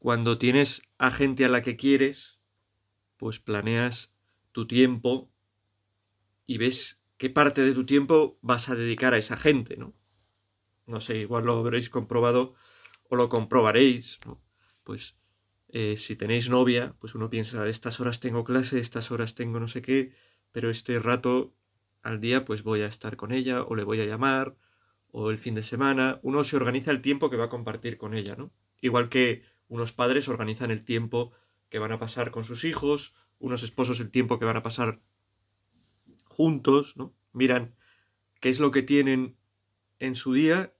Cuando tienes a gente a la que quieres, pues planeas tu tiempo y ves qué parte de tu tiempo vas a dedicar a esa gente, ¿no? No sé, igual lo habréis comprobado o lo comprobaréis, ¿no? Pues eh, si tenéis novia, pues uno piensa, estas horas tengo clase, estas horas tengo no sé qué, pero este rato al día pues voy a estar con ella o le voy a llamar o el fin de semana, uno se organiza el tiempo que va a compartir con ella, ¿no? Igual que unos padres organizan el tiempo que van a pasar con sus hijos, unos esposos el tiempo que van a pasar juntos, ¿no? Miran qué es lo que tienen en su día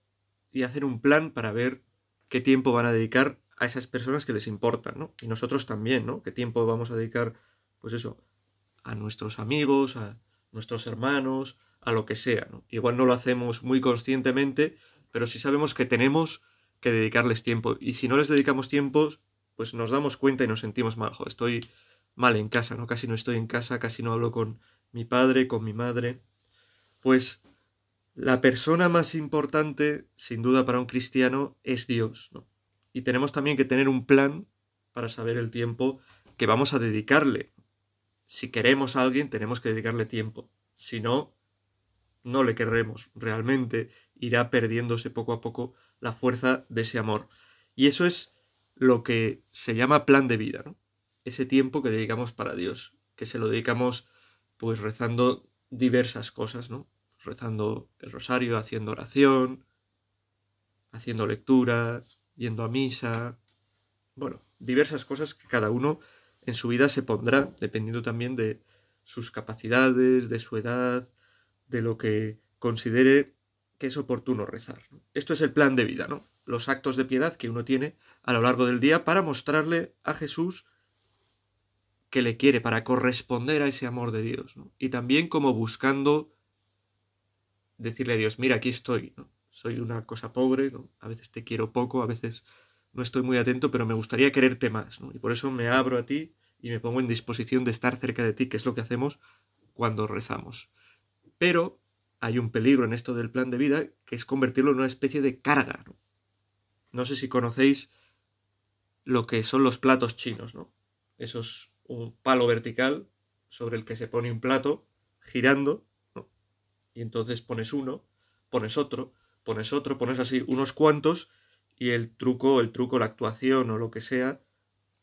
y hacen un plan para ver qué tiempo van a dedicar a esas personas que les importan, ¿no? Y nosotros también, ¿no? ¿Qué tiempo vamos a dedicar, pues eso, a nuestros amigos, a nuestros hermanos, a lo que sea, ¿no? Igual no lo hacemos muy conscientemente, pero sí sabemos que tenemos que dedicarles tiempo. Y si no les dedicamos tiempo, pues nos damos cuenta y nos sentimos mal. estoy mal en casa, ¿no? Casi no estoy en casa, casi no hablo con mi padre, con mi madre. Pues la persona más importante, sin duda, para un cristiano es Dios, ¿no? Y tenemos también que tener un plan para saber el tiempo que vamos a dedicarle. Si queremos a alguien, tenemos que dedicarle tiempo. Si no, no le querremos realmente. Irá perdiéndose poco a poco la fuerza de ese amor. Y eso es lo que se llama plan de vida, ¿no? Ese tiempo que dedicamos para Dios, que se lo dedicamos pues rezando diversas cosas, ¿no? Rezando el rosario, haciendo oración, haciendo lectura, yendo a misa, bueno, diversas cosas que cada uno en su vida se pondrá, dependiendo también de sus capacidades, de su edad, de lo que considere que es oportuno rezar. Esto es el plan de vida, ¿no? Los actos de piedad que uno tiene a lo largo del día para mostrarle a Jesús que le quiere, para corresponder a ese amor de Dios, Y también como buscando decirle a Dios, mira, aquí estoy, ¿no? soy una cosa pobre, ¿no? a veces te quiero poco, a veces no estoy muy atento, pero me gustaría quererte más, ¿no? y por eso me abro a ti y me pongo en disposición de estar cerca de ti, que es lo que hacemos cuando rezamos. Pero hay un peligro en esto del plan de vida, que es convertirlo en una especie de carga. No, no sé si conocéis lo que son los platos chinos, ¿no? Eso es un palo vertical sobre el que se pone un plato girando, ¿no? Y entonces pones uno, pones otro, pones otro, pones así unos cuantos y el truco, el truco, la actuación o lo que sea,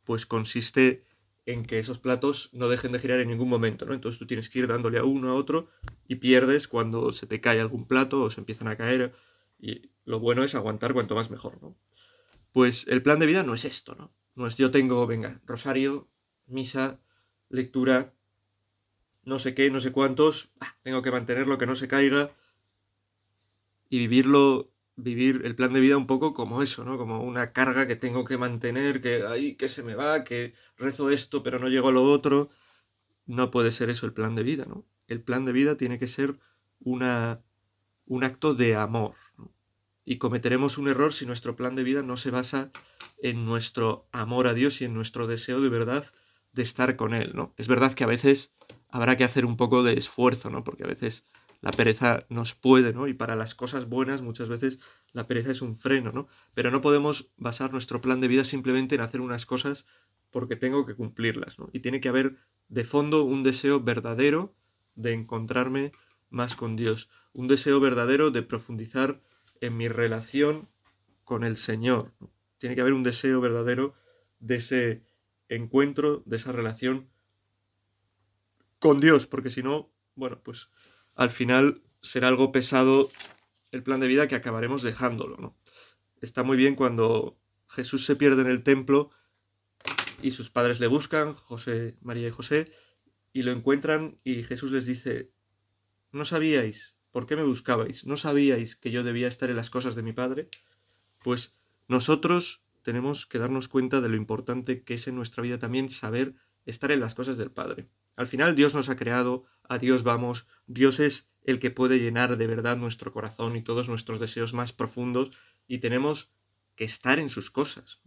pues consiste en que esos platos no dejen de girar en ningún momento, ¿no? Entonces tú tienes que ir dándole a uno a otro y pierdes cuando se te cae algún plato o se empiezan a caer y lo bueno es aguantar cuanto más mejor, ¿no? Pues el plan de vida no es esto, ¿no? No es yo tengo, venga, rosario, misa, lectura, no sé qué, no sé cuántos, tengo que mantenerlo, que no se caiga, y vivirlo, vivir el plan de vida un poco como eso, ¿no? Como una carga que tengo que mantener, que ahí, que se me va, que rezo esto pero no llego a lo otro. No puede ser eso el plan de vida, ¿no? El plan de vida tiene que ser una, un acto de amor. Y cometeremos un error si nuestro plan de vida no se basa en nuestro amor a Dios y en nuestro deseo de verdad de estar con Él, ¿no? Es verdad que a veces habrá que hacer un poco de esfuerzo, ¿no? Porque a veces la pereza nos puede, ¿no? Y para las cosas buenas muchas veces la pereza es un freno, ¿no? Pero no podemos basar nuestro plan de vida simplemente en hacer unas cosas porque tengo que cumplirlas, ¿no? Y tiene que haber de fondo un deseo verdadero de encontrarme más con Dios, un deseo verdadero de profundizar en mi relación con el Señor. Tiene que haber un deseo verdadero de ese encuentro, de esa relación con Dios, porque si no, bueno, pues al final será algo pesado el plan de vida que acabaremos dejándolo, ¿no? Está muy bien cuando Jesús se pierde en el templo y sus padres le buscan, José, María y José, y lo encuentran y Jesús les dice, ¿no sabíais por qué me buscabais? ¿No sabíais que yo debía estar en las cosas de mi Padre? Pues nosotros tenemos que darnos cuenta de lo importante que es en nuestra vida también saber estar en las cosas del Padre. Al final Dios nos ha creado, a Dios vamos, Dios es el que puede llenar de verdad nuestro corazón y todos nuestros deseos más profundos y tenemos que estar en sus cosas,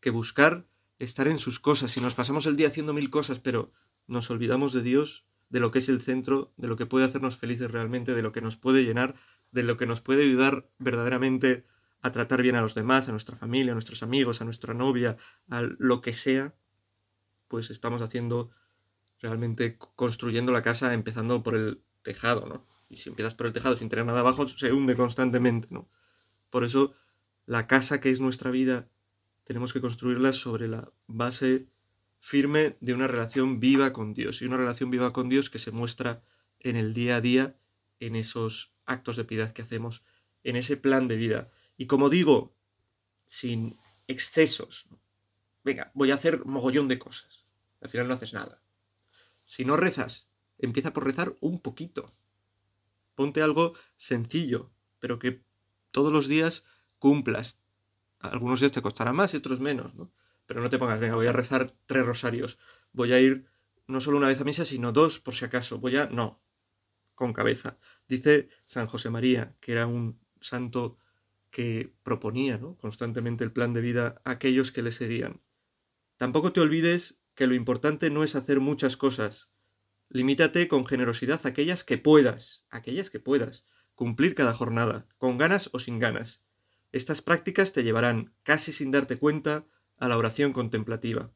que buscar estar en sus cosas. Si nos pasamos el día haciendo mil cosas, pero nos olvidamos de Dios, de lo que es el centro, de lo que puede hacernos felices realmente, de lo que nos puede llenar, de lo que nos puede ayudar verdaderamente a tratar bien a los demás, a nuestra familia, a nuestros amigos, a nuestra novia, a lo que sea, pues estamos haciendo realmente construyendo la casa empezando por el tejado, ¿no? Y si empiezas por el tejado sin tener nada abajo, se hunde constantemente, ¿no? Por eso, la casa que es nuestra vida, tenemos que construirla sobre la base firme de una relación viva con Dios. Y una relación viva con Dios que se muestra en el día a día, en esos actos de piedad que hacemos, en ese plan de vida. Y como digo, sin excesos. Venga, voy a hacer mogollón de cosas. Al final no haces nada. Si no rezas, empieza por rezar un poquito. Ponte algo sencillo, pero que todos los días cumplas. Algunos días te costará más y otros menos, ¿no? Pero no te pongas, venga, voy a rezar tres rosarios. Voy a ir no solo una vez a misa, sino dos por si acaso. Voy a... No, con cabeza. Dice San José María, que era un santo que proponía ¿no? constantemente el plan de vida a aquellos que le seguían. Tampoco te olvides que lo importante no es hacer muchas cosas. Limítate con generosidad a aquellas que puedas, aquellas que puedas, cumplir cada jornada, con ganas o sin ganas. Estas prácticas te llevarán, casi sin darte cuenta, a la oración contemplativa.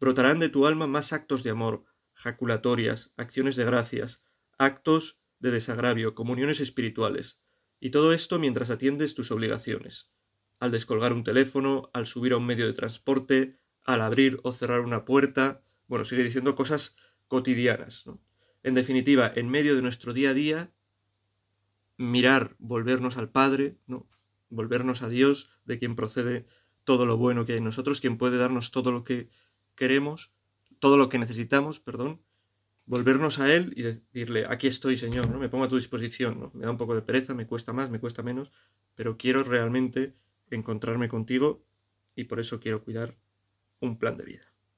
Brotarán de tu alma más actos de amor, jaculatorias, acciones de gracias, actos de desagravio, comuniones espirituales, y todo esto mientras atiendes tus obligaciones. Al descolgar un teléfono, al subir a un medio de transporte, al abrir o cerrar una puerta, bueno, sigue diciendo cosas cotidianas. En definitiva, en medio de nuestro día a día, mirar, volvernos al Padre, ¿no? volvernos a Dios, de quien procede todo lo bueno que hay en nosotros, quien puede darnos todo lo que queremos, todo lo que necesitamos, perdón, volvernos a Él y decirle, aquí estoy, Señor, ¿no? me pongo a tu disposición, ¿no? me da un poco de pereza, me cuesta más, me cuesta menos, pero quiero realmente encontrarme contigo y por eso quiero cuidar un plan de vida.